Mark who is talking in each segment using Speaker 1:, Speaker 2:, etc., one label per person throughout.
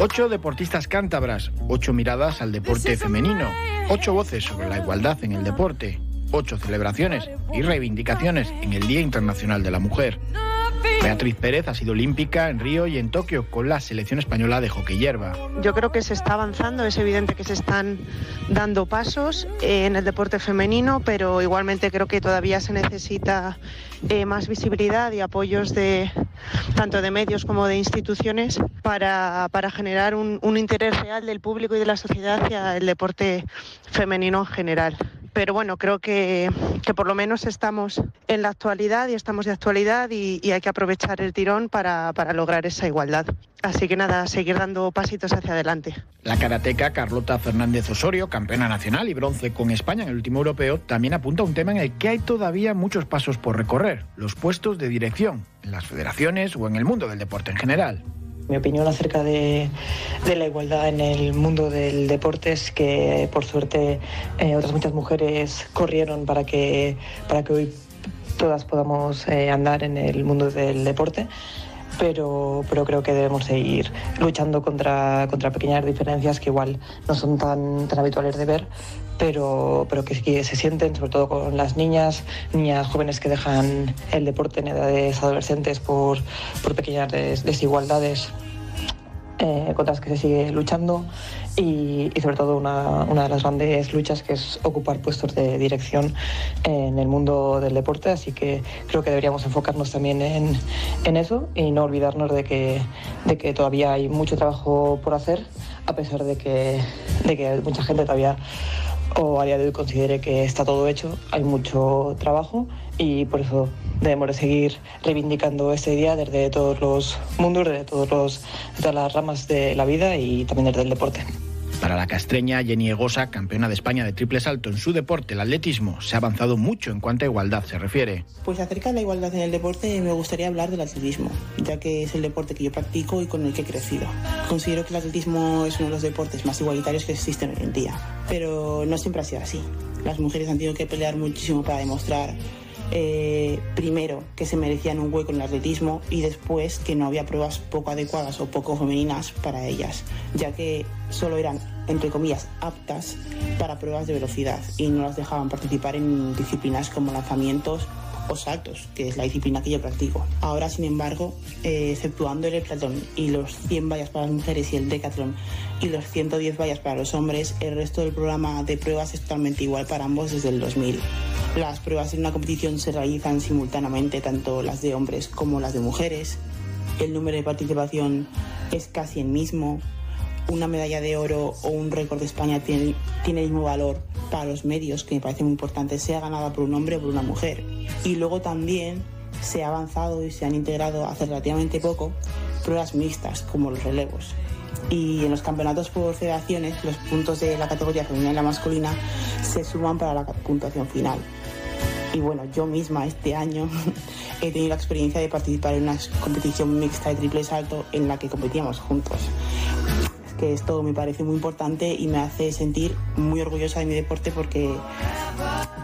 Speaker 1: Ocho deportistas cántabras, ocho miradas al deporte femenino, ocho voces sobre la igualdad en el deporte, ocho celebraciones y reivindicaciones en el Día Internacional de la Mujer. Beatriz Pérez ha sido olímpica en Río y en Tokio con la selección española de hockey hierba.
Speaker 2: Yo creo que se está avanzando, es evidente que se están dando pasos en el deporte femenino, pero igualmente creo que todavía se necesita eh, más visibilidad y apoyos de tanto de medios como de instituciones para, para generar un, un interés real del público y de la sociedad hacia el deporte femenino en general pero bueno, creo que, que, por lo menos estamos en la actualidad y estamos de actualidad y, hay que aprovechar el tirón para, para, lograr esa igualdad. Así que nada, seguir dando pasitos hacia adelante.
Speaker 1: La karateca Carlota Fernández Osorio, campeona nacional y bronce con España en el último europeo, también apunta a un tema en el que hay todavía muchos pasos por recorrer, los puestos de dirección, en las federaciones o en el mundo del deporte en general.
Speaker 3: Mi opinión acerca de, la igualdad en el mundo del deporte es que, por suerte, eh, otras muchas mujeres corrieron para que, para que hoy todas podamos eh, andar en el mundo del deporte. Pero, pero, creo que debemos seguir luchando contra, contra pequeñas diferencias que igual no son tan, tan habituales de ver, pero, pero que, que, se sienten, sobre todo con las niñas, niñas jóvenes que dejan el deporte en edades adolescentes por, por pequeñas des, desigualdades eh, contra las que se sigue luchando. Y, y sobre todo una, una, de las grandes luchas que es ocupar puestos de dirección en el mundo del deporte, así que creo que deberíamos enfocarnos también en, en eso y no olvidarnos de que, de que todavía hay mucho trabajo por hacer, a pesar de que, de que mucha gente todavía o a día de hoy considere que está todo hecho, hay mucho trabajo y por eso debemos de seguir reivindicando este día desde todos los mundos, desde los, todas las ramas de la vida y también desde el deporte.
Speaker 1: Para la castreña Jenny Egosa, campeona de España de triple salto en su deporte, el atletismo, se ha avanzado mucho en cuanto a igualdad se refiere.
Speaker 4: Pues acerca de la igualdad en el deporte me gustaría hablar del atletismo, ya que es el deporte que yo practico y con el que he crecido. Considero que el atletismo es uno de los deportes más igualitarios que existen hoy en día, pero no siempre ha sido así. Las mujeres han tenido que pelear muchísimo para demostrar eh, primero que se merecían un hueco en el atletismo y después que no había pruebas poco adecuadas o poco femeninas para ellas, ya que solo eran, entre comillas, aptas para pruebas de velocidad y no las dejaban participar en disciplinas como lanzamientos o saltos, que es la disciplina que yo practico. Ahora, sin embargo, eh, exceptuando el heptatón y los 100 vallas para las mujeres y el decatlón y los 110 vallas para los hombres, el resto del programa de pruebas es totalmente igual para ambos desde el 2000. Las pruebas en una competición se realizan simultáneamente, tanto las de hombres como las de mujeres. El número de participación es casi el mismo. Una medalla de oro o un récord de España tiene, el mismo valor para los medios, que me parece muy importante, sea ganada por un hombre o por una mujer. Y luego también se ha avanzado y se han integrado hace relativamente poco pruebas mixtas, como los relevos. Y en los campeonatos por federaciones, los puntos de la categoría femenina y la masculina se suman para la puntuación final. Y bueno, yo misma este año he tenido la experiencia de participar en una competición mixta de triple salto en la que competíamos juntos. Es que esto me parece muy importante y me hace sentir muy orgullosa de mi deporte porque,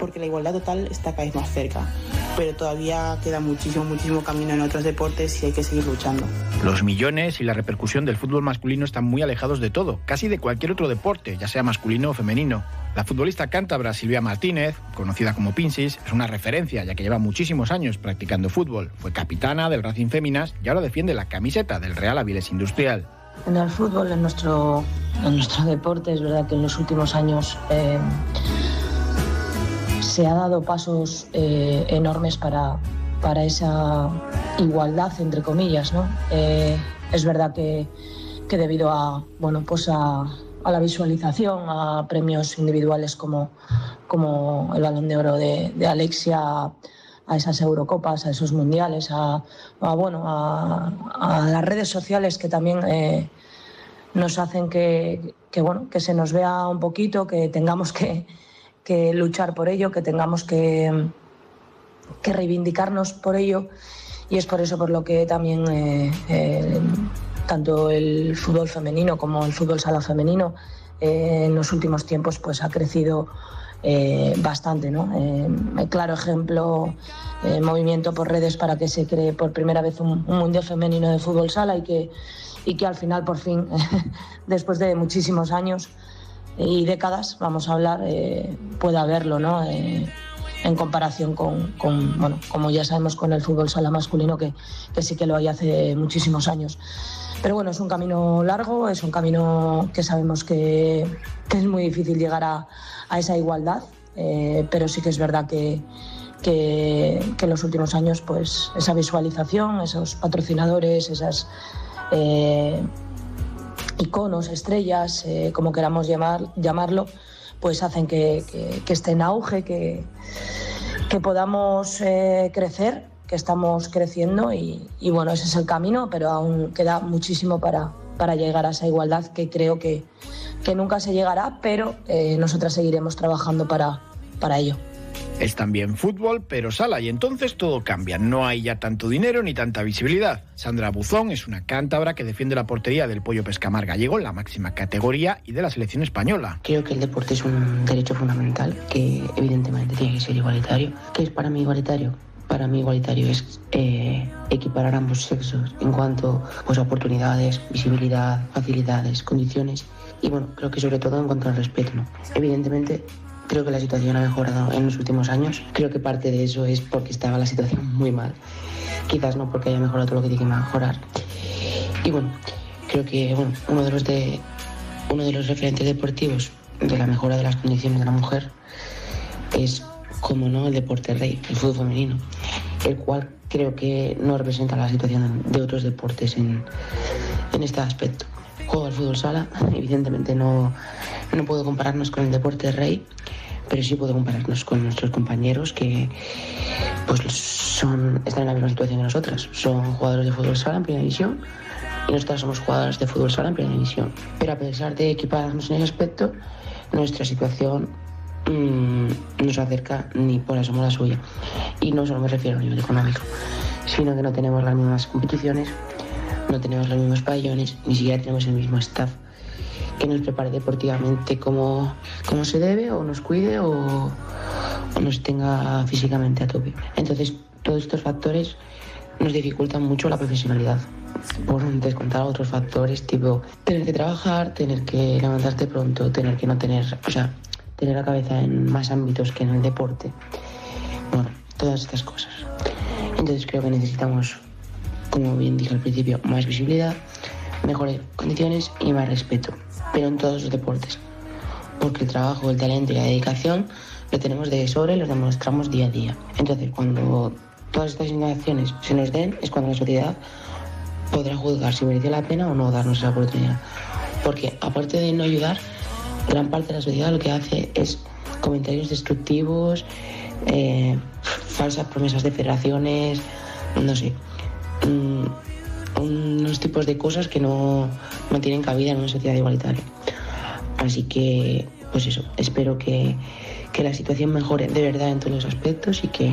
Speaker 4: porque la igualdad total está cada vez más cerca. Pero todavía queda muchísimo, muchísimo camino en otros deportes y hay que seguir luchando.
Speaker 1: Los millones y la repercusión del fútbol masculino están muy alejados de todo, casi de cualquier otro deporte, ya sea masculino o femenino. La futbolista cántabra Silvia Martínez, conocida como Pinsis, es una referencia ya que lleva muchísimos años practicando fútbol. Fue capitana del Racing Féminas y ahora defiende la camiseta del Real Avilés Industrial.
Speaker 5: En el fútbol, en nuestro, en nuestro deporte, es verdad que en los últimos años eh, se ha dado pasos eh, enormes para, para esa igualdad, entre comillas. ¿no? Eh, es verdad que, que debido a, bueno, pues a, a la visualización, a premios individuales como, como el balón de oro de, de Alexia, a esas Eurocopas, a esos mundiales, a, bueno, a, a, las redes sociales que también eh, nos hacen que, que, bueno, que se nos vea un poquito, que tengamos que, que luchar por ello, que tengamos que, reivindicarnos por ello. Y es por eso por lo que también eh, eh, tanto el fútbol femenino como el fútbol sala femenino eh, en los últimos tiempos pues ha crecido bastante. ¿no? claro ejemplo, movimiento por redes para que se cree por primera vez un, un mundial femenino de fútbol sala y que, y que al final, por fin, después de muchísimos años, y décadas, vamos a hablar, eh, pueda haberlo, ¿no? Eh, en comparación con, bueno, como ya sabemos, con el fútbol sala masculino, que, que, sí que lo hay hace muchísimos años. Pero bueno, es un camino largo, es un camino que sabemos que, es muy difícil llegar a, a esa igualdad, eh, pero sí que es verdad que, que, que, en los últimos años, pues esa visualización, esos patrocinadores, esas iconos, estrellas, eh, como queramos llamar, llamarlo, pues hacen que, esté en auge, que, que podamos eh, crecer, que estamos creciendo y, bueno, ese es el camino, pero aún queda muchísimo para, para llegar a esa igualdad que creo que, que nunca se llegará, pero eh, nosotras seguiremos trabajando para, para ello.
Speaker 1: Es también fútbol, pero sala, y entonces todo cambia. No hay ya tanto dinero ni tanta visibilidad. Sandra Buzón es una cántabra que defiende la portería del pollo pescamar gallego la máxima categoría y de la selección española.
Speaker 6: Creo que el deporte es un derecho fundamental que evidentemente tiene que ser igualitario. ¿Qué es para mí igualitario? Para mí igualitario es eh, equiparar ambos sexos en cuanto pues, a oportunidades, visibilidad, facilidades, condiciones y bueno, creo que sobre todo en cuanto al respeto. ¿no? Evidentemente Creo que la situación ha mejorado en los últimos años. Creo que parte de eso es porque estaba la situación muy mal. Quizás no porque haya mejorado todo lo que tiene que mejorar. Y bueno, creo que uno, de los de, uno de los referentes deportivos de la mejora de las condiciones de la mujer es, como no, el deporte rey, el fútbol femenino, el cual creo que no representa la situación de otros deportes en, en este aspecto. Juego al fútbol sala, evidentemente no, no puedo compararnos con el deporte rey, pero sí puedo compararnos con nuestros compañeros que pues son, están en la misma situación que nosotras. Son jugadores de fútbol sala en primera división y nosotras somos jugadoras de fútbol sala en primera división. Pero a pesar de equiparnos en ese aspecto, nuestra situación mmm, no se acerca ni por asomo a la suya. Y no solo me refiero a nivel económico, sino que no tenemos las mismas competiciones, no tenemos los mismos pabellones, ni siquiera tenemos el mismo staff que nos prepare deportivamente como, como se debe o nos cuide o, nos tenga físicamente a tope. Entonces, todos estos factores nos dificultan mucho la profesionalidad. Por descontar otros factores, tipo tener que trabajar, tener que levantarte pronto, tener que no tener, o sea, tener la cabeza en más ámbitos que en el deporte. Bueno, todas estas cosas. Entonces creo que necesitamos, como bien dije al principio, más visibilidad, mejores condiciones y más respeto pero en todos los deportes. Porque el trabajo, el talento y la dedicación lo tenemos de sobre y lo demostramos día a día. Entonces, cuando todas estas innovaciones se nos den, es cuando la sociedad podrá juzgar si merece la pena o no darnos esa oportunidad. Porque aparte de no ayudar, gran parte de la sociedad lo que hace es comentarios destructivos, eh, falsas promesas de federaciones, no sé, mm, unos tipos de cosas que no, no tienen cabida en una sociedad igualitaria. Así que, pues eso, espero que, que la situación mejore de verdad en todos los aspectos y que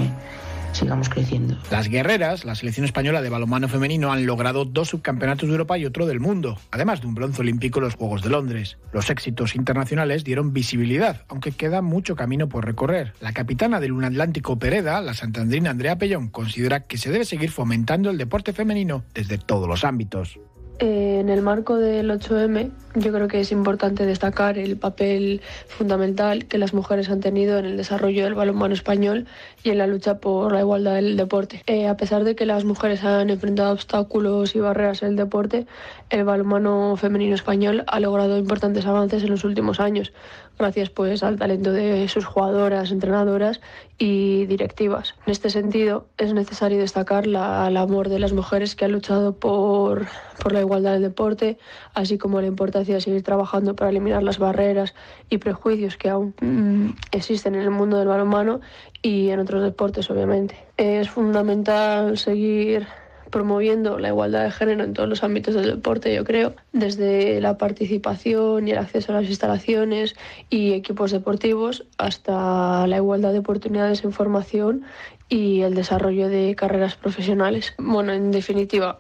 Speaker 6: sigamos creciendo.
Speaker 1: Las guerreras, la selección española de balonmano femenino, han logrado dos subcampeonatos de Europa y otro del mundo, además de un bronce olímpico en los Juegos de Londres. Los éxitos internacionales dieron visibilidad, aunque queda mucho camino por recorrer. La capitana del Un Atlántico Pereda, la santandrina Andrea Pellón, considera que se debe seguir fomentando el deporte femenino desde todos los ámbitos.
Speaker 7: Eh, en el marco del 8M, yo creo que es importante destacar el papel fundamental que las mujeres han tenido en el desarrollo del balonmano español y en la lucha por la igualdad del deporte. Eh, a pesar de que las mujeres han enfrentado obstáculos y barreras en el deporte, el balonmano femenino español ha logrado importantes avances en los últimos años, gracias pues al talento de sus jugadoras, entrenadoras y directivas. En este sentido, es necesario destacar la, el amor de las mujeres que han luchado por, por la igualdad del deporte, así como la importancia de seguir trabajando para eliminar las barreras y prejuicios que aún mm, existen en el mundo del balonmano y en otros deportes, obviamente. Es fundamental seguir promoviendo la igualdad de género en todos los ámbitos del deporte, yo creo, desde la participación y el acceso a las instalaciones y equipos deportivos hasta la igualdad de oportunidades en formación y el desarrollo de carreras profesionales. Bueno, en definitiva,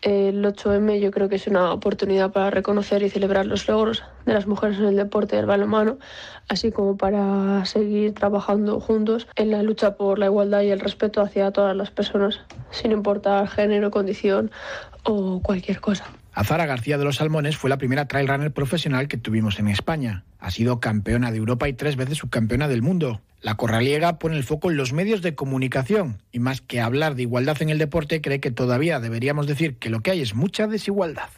Speaker 7: El 8M yo creo que es una oportunidad para reconocer y celebrar los logros de las mujeres en el deporte del balonmano, así como para seguir trabajando juntos en la lucha por la igualdad y el respeto hacia todas las personas, sin importar género, condición o cualquier cosa.
Speaker 1: Azara García de los Salmones fue la primera trail runner profesional que tuvimos en España. Ha sido campeona de Europa y tres veces subcampeona del mundo. La corraliega pone el foco en los medios de comunicación y más que hablar de igualdad en el deporte cree que todavía deberíamos decir que lo que hay es mucha desigualdad.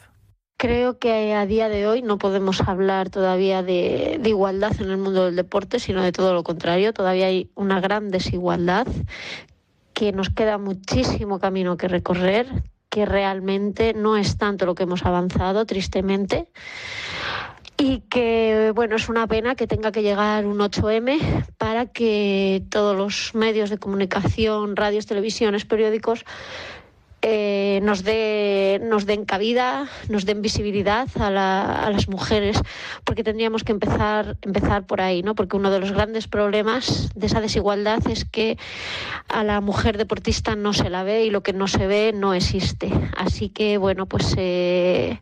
Speaker 8: Creo que a día de hoy no podemos hablar todavía de, de, igualdad en el mundo del deporte, sino de todo lo contrario. Todavía hay una gran desigualdad, que nos queda muchísimo camino que recorrer, que realmente no es tanto lo que hemos avanzado, tristemente. Y que, bueno, es una pena que tenga que llegar un 8M para que todos los medios de comunicación, radios, televisiones, periódicos, eh, nos, dé, nos den cabida, nos den visibilidad a, la, a, las mujeres, porque tendríamos que empezar, empezar por ahí, ¿no? Porque uno de los grandes problemas de esa desigualdad es que a la mujer deportista no se la ve y lo que no se ve no existe. Así que, bueno, pues eh,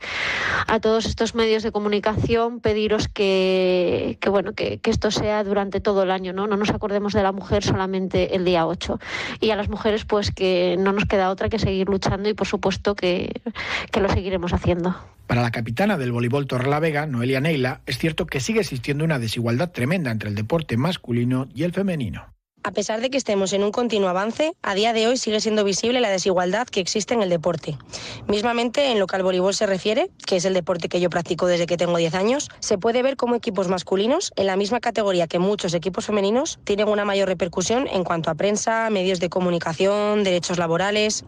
Speaker 8: a todos estos medios de comunicación pediros que, bueno, que, que, esto sea durante todo el año, ¿no? No nos acordemos de la mujer solamente el día 8. Y a las mujeres, pues que no nos queda otra que seguir luchando y por supuesto que, que, lo seguiremos haciendo.
Speaker 1: Para la capitana del voleibol Torrelavega, Noelia Neila, es cierto que sigue existiendo una desigualdad tremenda entre el deporte masculino y el femenino.
Speaker 9: A pesar de que estemos en un continuo avance, a día de hoy sigue siendo visible la desigualdad que existe en el deporte. Mismamente, en lo que al voleibol se refiere, que es el deporte que yo practico desde que tengo 10 años, se puede ver cómo equipos masculinos, en la misma categoría que muchos equipos femeninos, tienen una mayor repercusión en cuanto a prensa, medios de comunicación, derechos laborales.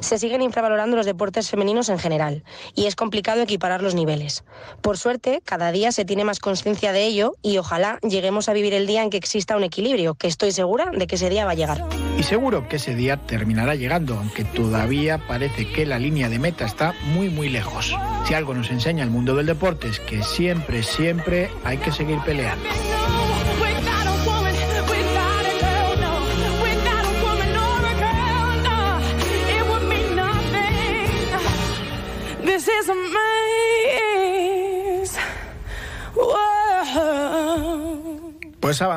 Speaker 9: Se siguen infravalorando los deportes femeninos en general, y es complicado equiparar los niveles. Por suerte, cada día se tiene más conciencia de ello y ojalá lleguemos a vivir el día en que exista un equilibrio, que estoy seguro de que ese día va a llegar.
Speaker 1: Y seguro que ese día terminará llegando, aunque todavía parece que la línea de meta está muy muy lejos. Si algo nos enseña el mundo del deporte es que siempre, siempre hay que seguir peleando. Pues